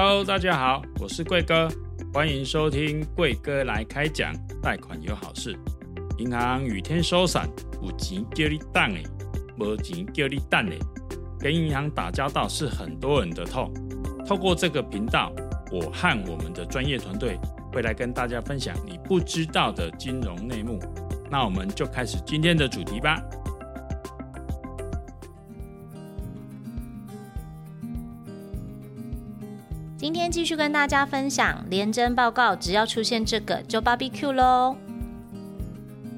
Hello，大家好，我是贵哥，欢迎收听贵哥来开讲，贷款有好事。银行雨天收伞，有钱叫你等诶，没钱叫你等诶。跟银行打交道是很多人的痛。透过这个频道，我和我们的专业团队会来跟大家分享你不知道的金融内幕。那我们就开始今天的主题吧。天继续跟大家分享联征报告，只要出现这个就 BBQ 喽。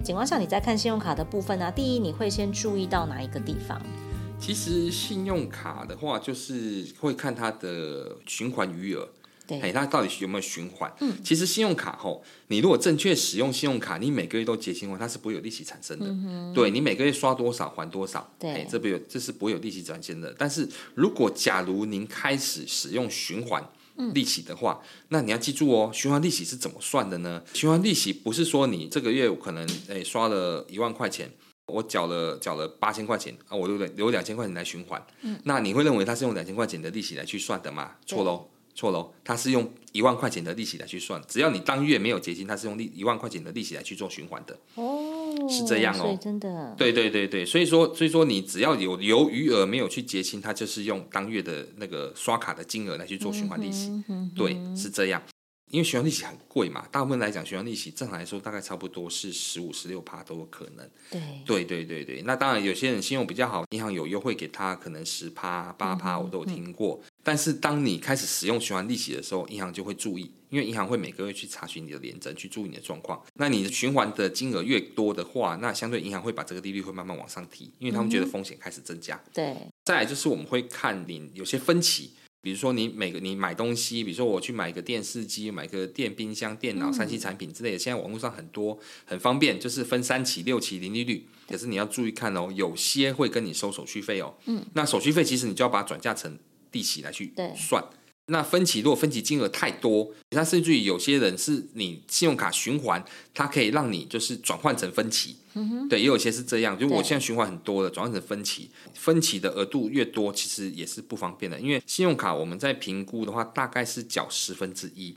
景光上，你在看信用卡的部分呢、啊？第一，你会先注意到哪一个地方？其实信用卡的话，就是会看它的循环余额，对，它到底有没有循环？嗯，其实信用卡吼，你如果正确使用信用卡，你每个月都结清还，它是不会有利息产生的。嗯、对，你每个月刷多少还多少，对，这不有这是不会有利息产生的。但是如果假如您开始使用循环利息的话，那你要记住哦，循环利息是怎么算的呢？循环利息不是说你这个月可能诶刷了一万块钱，我缴了缴了八千块钱啊，我留留两千块钱来循环。嗯，那你会认为它是用两千块钱的利息来去算的吗？错喽，错喽，它是用一万块钱的利息来去算，只要你当月没有结清，它是用利一万块钱的利息来去做循环的。哦。是这样哦，真的，对对对对，所以说所以说你只要有有余额没有去结清，它就是用当月的那个刷卡的金额来去做循环利息，嗯嗯、对，是这样。因为循环利息很贵嘛，大部分来讲，循环利息正常来说大概差不多是十五、十六趴都有可能。对，对对对对，那当然有些人信用比较好，银行有优惠给他，可能十趴、八趴，我都有听过。嗯嗯、但是当你开始使用循环利息的时候，银行就会注意，因为银行会每个月去查询你的联征，去注意你的状况。那你的循环的金额越多的话，那相对银行会把这个利率会慢慢往上提，因为他们觉得风险开始增加。嗯、对，再来就是我们会看你有些分期。比如说你每个你买东西，比如说我去买个电视机、买个电冰箱、电脑、三 C 产品之类的，现在网络上很多很方便，就是分三期、六期零利率。可是你要注意看哦，有些会跟你收手续费哦。嗯，那手续费其实你就要把它转嫁成利息来去算。那分期如果分期金额太多，它甚至于有些人是你信用卡循环，它可以让你就是转换成分期。嗯，对，也有些是这样，就我现在循环很多的，转换成分期，分期的额度越多，其实也是不方便的。因为信用卡我们在评估的话，大概是缴十分之一。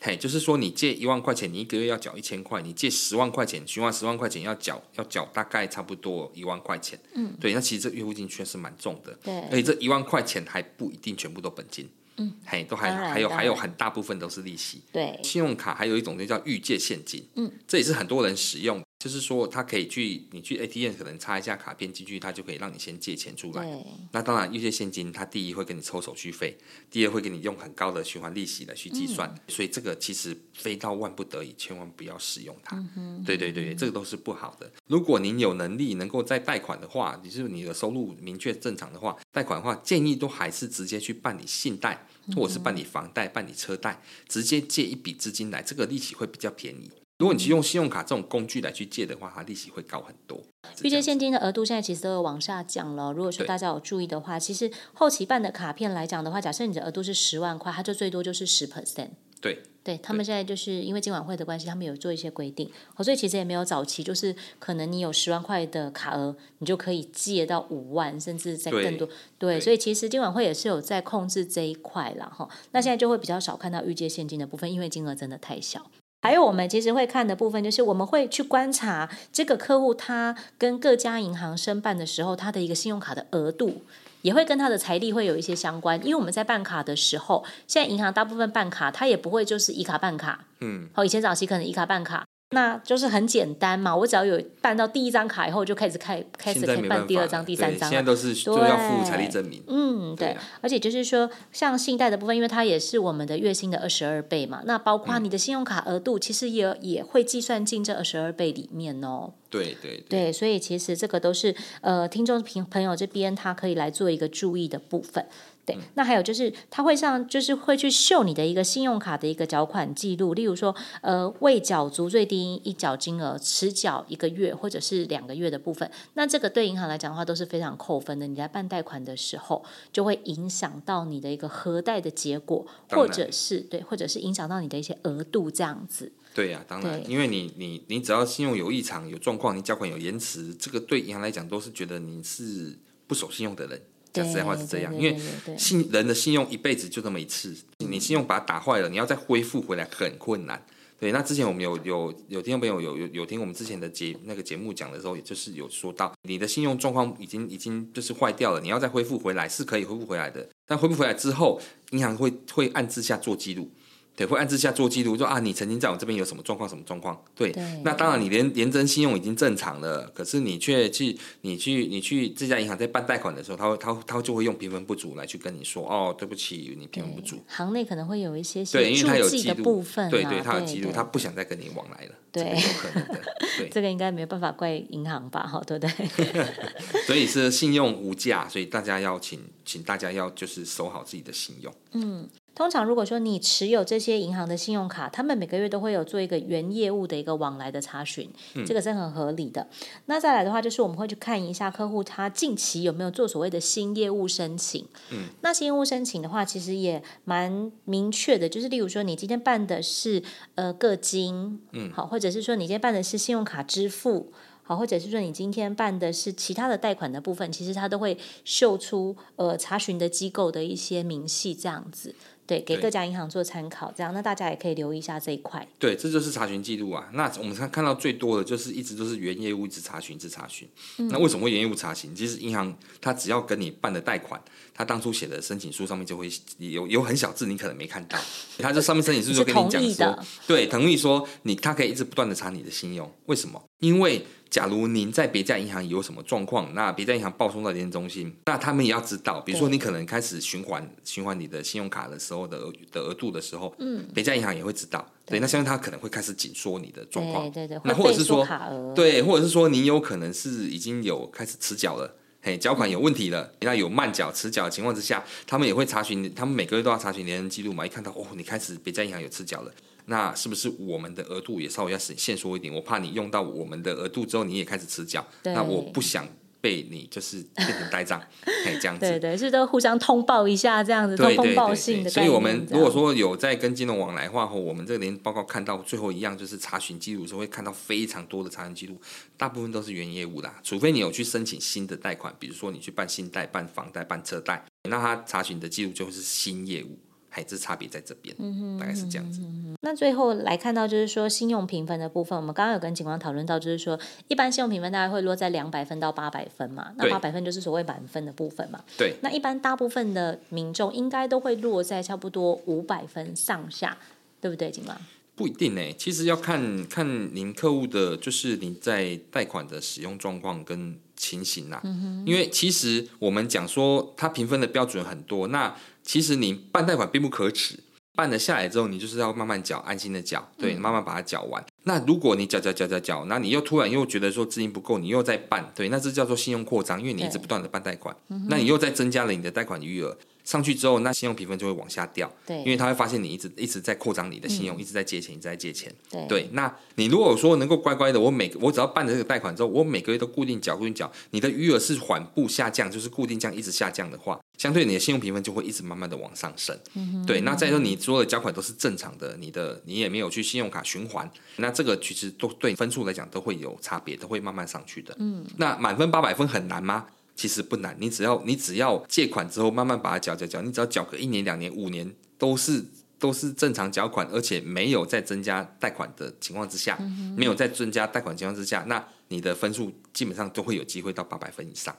嘿，就是说你借一万块钱，你一个月要缴一千块；你借十万块钱，循环十万块钱要缴要缴大概差不多一万块钱。嗯，对，那其实这月付金确实蛮重的。对，而且这一万块钱还不一定全部都本金。嗯，嘿，都还还有还有很大部分都是利息。对，信用卡还有一种就叫预借现金。嗯，这也是很多人使用。就是说，他可以去你去 ATM 可能插一下卡片进去，他就可以让你先借钱出来。那当然，预借现金，他第一会给你抽手续费，第二会给你用很高的循环利息来去计算。嗯、所以这个其实非到万不得已，千万不要使用它。对对对，这个都是不好的。如果您有能力能够再贷款的话，也就是你的收入明确正常的话，贷款的话建议都还是直接去办理信贷，或者是办理房贷、办理车贷，直接借一笔资金来，这个利息会比较便宜。如果你是用信用卡这种工具来去借的话，它利息会高很多。预借现金的额度现在其实都有往下降了。如果说大家有注意的话，其实后期办的卡片来讲的话，假设你的额度是十万块，它就最多就是十 percent。对，对他们现在就是因为今晚会的关系，他们有做一些规定，所以其实也没有早期，就是可能你有十万块的卡额，你就可以借到五万，甚至再更多。对，对，所以其实今晚会也是有在控制这一块了哈。那现在就会比较少看到预借现金的部分，因为金额真的太小。还有我们其实会看的部分，就是我们会去观察这个客户他跟各家银行申办的时候，他的一个信用卡的额度，也会跟他的财力会有一些相关。因为我们在办卡的时候，现在银行大部分办卡，他也不会就是一卡办卡，嗯，好，以前早期可能一卡办卡。那就是很简单嘛，我只要有办到第一张卡以后，就开始开开始可以办第二张、第三张。现在都是就要付财力证明。嗯，对。对啊、而且就是说，像信贷的部分，因为它也是我们的月薪的二十二倍嘛，那包括你的信用卡额度，其实也也会计算进这二十二倍里面哦。对对对。对，所以其实这个都是呃，听众朋朋友这边他可以来做一个注意的部分。对，那还有就是，他会上就是会去秀你的一个信用卡的一个缴款记录，例如说，呃，未缴足最低一缴金额，迟缴一个月或者是两个月的部分，那这个对银行来讲的话都是非常扣分的。你在办贷款的时候，就会影响到你的一个核贷的结果，或者是对，或者是影响到你的一些额度这样子。对呀、啊，当然，因为你你你只要信用有异常、有状况，你缴款有延迟，这个对银行来讲都是觉得你是不守信用的人。讲实在话是这样，因为信人的信用一辈子就这么一次，你信用把它打坏了，你要再恢复回来很困难。对，那之前我们有有有听众朋友有有有听我们之前的节那个节目讲的时候，也就是有说到你的信用状况已经已经就是坏掉了，你要再恢复回来是可以恢复回来的，但恢复回来之后，银行会会按之下做记录。对，会按之下做记录，说啊，你曾经在我这边有什么状况，什么状况？对，对那当然你连连征信用已经正常了，可是你却去，你去，你去这家银行在办贷款的时候，他会，他他就会用评分不足来去跟你说，哦，对不起，你评分不足。行内可能会有一些对，因为他有记录部分，对对，他有记录，他不想再跟你往来了，对，有可能的。对，这个应该没有办法怪银行吧？哈，对不对？所以是信用无价，所以大家要请，请大家要就是守好自己的信用。嗯。通常，如果说你持有这些银行的信用卡，他们每个月都会有做一个原业务的一个往来的查询，嗯、这个是很合理的。那再来的话，就是我们会去看一下客户他近期有没有做所谓的新业务申请。嗯，那新业务申请的话，其实也蛮明确的，就是例如说你今天办的是呃个金，嗯，好，或者是说你今天办的是信用卡支付，好，或者是说你今天办的是其他的贷款的部分，其实它都会秀出呃查询的机构的一些明细这样子。对，给各家银行做参考，这样那大家也可以留意一下这一块。对，这就是查询记录啊。那我们看看到最多的就是一直都是原业务一直查询，一直查询。嗯、那为什么会原业务查询？其实银行它只要跟你办的贷款，它当初写的申请书上面就会有有很小字，你可能没看到。它这上面申请书就跟你讲说，对，同意说你他可以一直不断的查你的信用。为什么？因为假如您在别家银行有什么状况，那别家银行报送到联征中心，那他们也要知道。比如说，你可能开始循环循环你的信用卡的时候的额的额度的时候，嗯，别家银行也会知道。对，对那相信他可能会开始紧缩你的状况。对对对。那或者是说，对，或者是说，你有可能是已经有开始迟缴了，嘿，缴款有问题了，嗯、那有慢缴、迟缴的情况之下，他们也会查询，他们每个月都要查询年人记录嘛，一看到哦，你开始别家银行有迟缴了。那是不是我们的额度也稍微要限缩一点？我怕你用到我们的额度之后，你也开始迟缴。那我不想被你就是变成呆账，哎，这样子。对对，是都互相通报一下，这样子通风报信的。所以，我们如果说有在跟金融往来的话，我们这个联报告看到最后一样就是查询记录的时候，会看到非常多的查询记录，大部分都是原业务啦，除非你有去申请新的贷款，比如说你去办信贷、办房贷、办车贷，那他查询的记录就会是新业务。还是差别在这边，嗯、哼大概是这样子。那最后来看到就是说信用评分的部分，我们刚刚有跟警方讨论到，就是说一般信用评分大概会落在两百分到八百分嘛，那八百分就是所谓满分的部分嘛。对。那一般大部分的民众应该都会落在差不多五百分上下，对不对，警方？不一定呢，其实要看看您客户的，就是您在贷款的使用状况跟情形啦。嗯、因为其实我们讲说，它评分的标准很多，那。其实你办贷款并不可耻，办了下来之后，你就是要慢慢缴，安心的缴，对，慢慢把它缴完。嗯、那如果你缴缴缴缴缴，那你又突然又觉得说资金不够，你又在办，对，那这叫做信用扩张，因为你一直不断的办贷款，那你又在增加了你的贷款余额。上去之后，那信用评分就会往下掉。对，因为他会发现你一直一直在扩张你的信用，嗯、一直在借钱，一直在借钱。对，对，那你如果说能够乖乖的，我每我只要办了这个贷款之后，我每个月都固定缴，固定缴，你的余额是缓步下降，就是固定这样一直下降的话，相对你的信用评分就会一直慢慢的往上升。嗯，对，那再说你所有的缴款都是正常的，你的你也没有去信用卡循环，那这个其实都对分数来讲都会有差别，都会慢慢上去的。嗯，那满分八百分很难吗？其实不难，你只要你只要借款之后慢慢把它缴缴缴，你只要缴个一年、两年、五年，都是都是正常缴款，而且没有在增加贷款的情况之下，嗯、没有在增加贷款情况之下，那你的分数基本上都会有机会到八百分以上。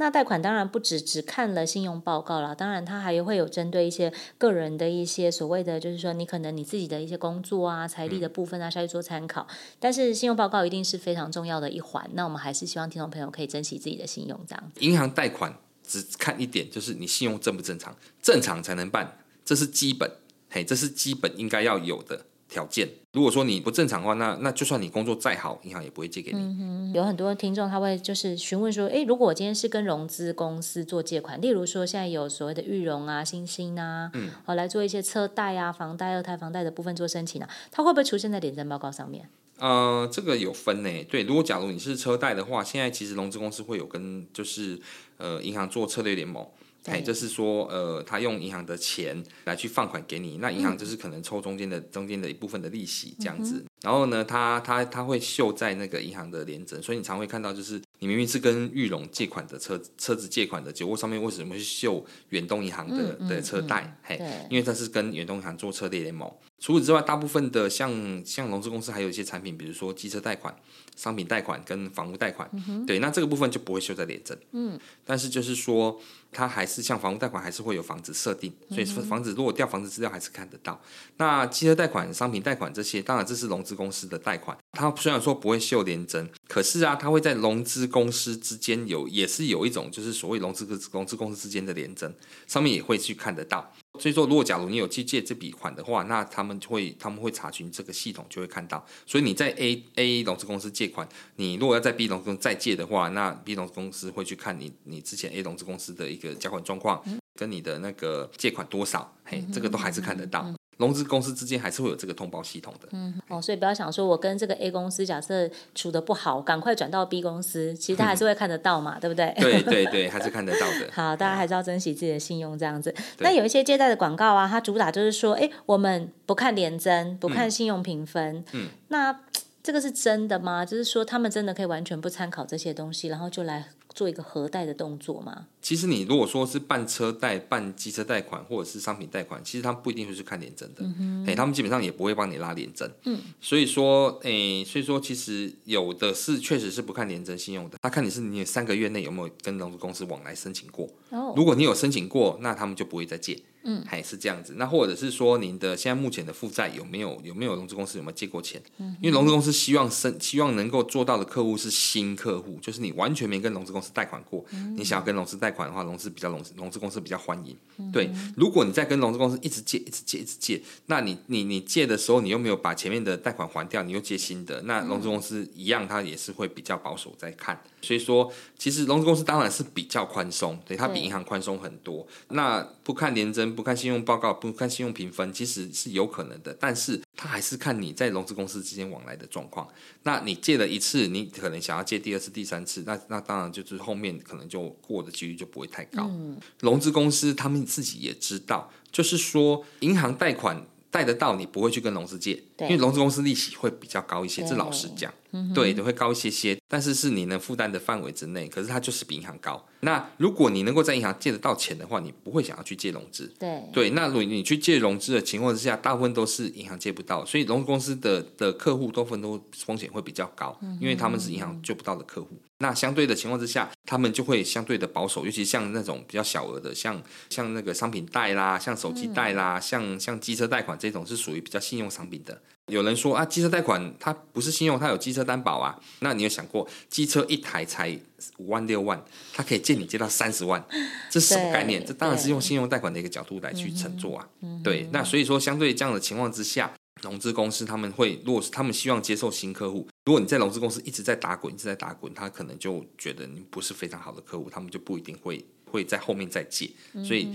那贷款当然不只只看了信用报告了，当然它还会有针对一些个人的一些所谓的，就是说你可能你自己的一些工作啊、财力的部分啊，需要去做参考。但是信用报告一定是非常重要的一环。那我们还是希望听众朋友可以珍惜自己的信用，这样。银行贷款只看一点，就是你信用正不正常，正常才能办，这是基本，嘿，这是基本应该要有的。条件，如果说你不正常的话，那那就算你工作再好，银行也不会借给你。嗯、有很多听众他会就是询问说，诶，如果我今天是跟融资公司做借款，例如说现在有所谓的裕融啊、新兴啊，嗯，好来做一些车贷啊、房贷、二胎房贷的部分做申请啊，它会不会出现在点征报告上面？呃，这个有分呢。对，如果假如你是车贷的话，现在其实融资公司会有跟就是呃银行做策略联盟。哎，对。就是说，呃，他用银行的钱来去放款给你，那银行就是可能抽中间的中间的一部分的利息这样子。然后呢，它它它会秀在那个银行的联征，所以你常会看到，就是你明明是跟玉龙借款的车车子借款的，结果上面为什么会秀远东银行的、嗯、的车贷？嗯嗯、嘿，因为它是跟远东银行做车贷联盟。除此之外，大部分的像像融资公司还有一些产品，比如说机车贷款、商品贷款跟房屋贷款，嗯、对，那这个部分就不会秀在联征。嗯，但是就是说，它还是像房屋贷款还是会有房子设定，所以说房子如果掉房子资料还是看得到。那机车贷款、商品贷款这些，当然这是融资公司的贷款，它虽然说不会秀连征，可是啊，它会在融资公司之间有也是有一种就是所谓融资融资公司之间的连征，上面也会去看得到。所以说，如果假如你有去借这笔款的话，那他们就会他们会查询这个系统，就会看到。所以你在 A A 融资公司借款，你如果要在 B 融资公司再借的话，那 B 融资公司会去看你你之前 A 融资公司的一个缴款状况，跟你的那个借款多少，嘿，这个都还是看得到。融资公司之间还是会有这个通报系统的。嗯，哦，所以不要想说我跟这个 A 公司假设处的不好，赶快转到 B 公司，其实他还是会看得到嘛，嗯、对不对？对对对，还是看得到的。好，大家还是要珍惜自己的信用，这样子。那有一些借贷的广告啊，它主打就是说，哎，我们不看联征，不看信用评分。嗯。嗯，那这个是真的吗？就是说，他们真的可以完全不参考这些东西，然后就来做一个核贷的动作吗？其实你如果说是办车贷、办机车贷款或者是商品贷款，其实他们不一定会去看联征的，哎、嗯欸，他们基本上也不会帮你拉联征。嗯，所以说，哎，所以说其实有的是确实是不看联征信用的，他看你是你三个月内有没有跟融资公司往来申请过。哦，如果你有申请过，那他们就不会再借。嗯，还是这样子。那或者是说，您的现在目前的负债有没有有没有融资公司有没有借过钱？嗯，因为融资公司希望生希望能够做到的客户是新客户，就是你完全没跟融资公司贷款过，嗯、你想要跟融资贷款的话，融资比较融融资公司比较欢迎。嗯、对，如果你在跟融资公司一直借一直借一直借，那你你你借的时候，你又没有把前面的贷款还掉，你又借新的，那融资公司一样，他也是会比较保守在看。所以说，其实融资公司当然是比较宽松，对，它比银行宽松很多。那不看联征，不看信用报告，不看信用评分，其实是有可能的。但是它还是看你在融资公司之间往来的状况。那你借了一次，你可能想要借第二次、第三次，那那当然就是后面可能就过的几率就不会太高。嗯、融资公司他们自己也知道，就是说银行贷款贷得到，你不会去跟融资借，因为融资公司利息会比较高一些。对这老实讲。对，都会高一些些，但是是你能负担的范围之内。可是它就是比银行高。那如果你能够在银行借得到钱的话，你不会想要去借融资。对对，那如果你去借融资的情况之下，大部分都是银行借不到，所以融资公司的的客户多分都风险会比较高，因为他们是银行救不到的客户。那相对的情况之下，他们就会相对的保守，尤其像那种比较小额的，像像那个商品贷啦，像手机贷啦，嗯、像像机车贷款这种是属于比较信用商品的。有人说啊，机车贷款它不是信用，它有机车担保啊。那你有想过，机车一台才五万六万，它可以借你借到三十万，这是什么概念？这当然是用信用贷款的一个角度来去乘坐啊。嗯、对，那所以说，相对这样的情况之下，融资公司他们会，如果是他们希望接受新客户，如果你在融资公司一直在打滚，一直在打滚，他可能就觉得你不是非常好的客户，他们就不一定会会在后面再借。所以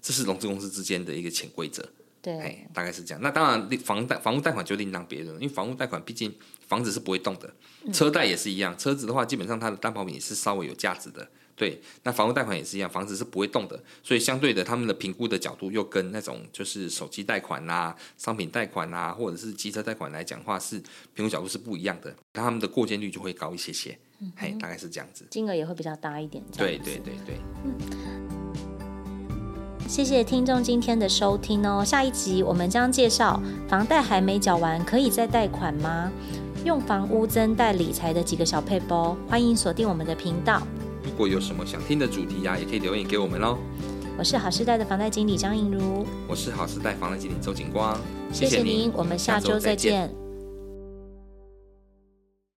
这是融资公司之间的一个潜规则。对，大概是这样。那当然，房贷、房屋贷款就另当别论，因为房屋贷款毕竟房子是不会动的，车贷也是一样。车子的话，基本上它的担保品也是稍微有价值的。对，那房屋贷款也是一样，房子是不会动的。所以相对的，他们的评估的角度又跟那种就是手机贷款啊、商品贷款啊，或者是机车贷款来讲的话，是评估角度是不一样的。那他们的过件率就会高一些些。嗯大概是这样子，金额也会比较大一点。对对对对。嗯谢谢听众今天的收听哦。下一集我们将介绍房贷还没缴完可以再贷款吗？用房屋增贷理财的几个小配包，欢迎锁定我们的频道。如果有什么想听的主题呀、啊，也可以留言给我们哦。我是好时代的房贷经理张映如，我是好时代房贷经理周景光。谢谢您，我们下周再见。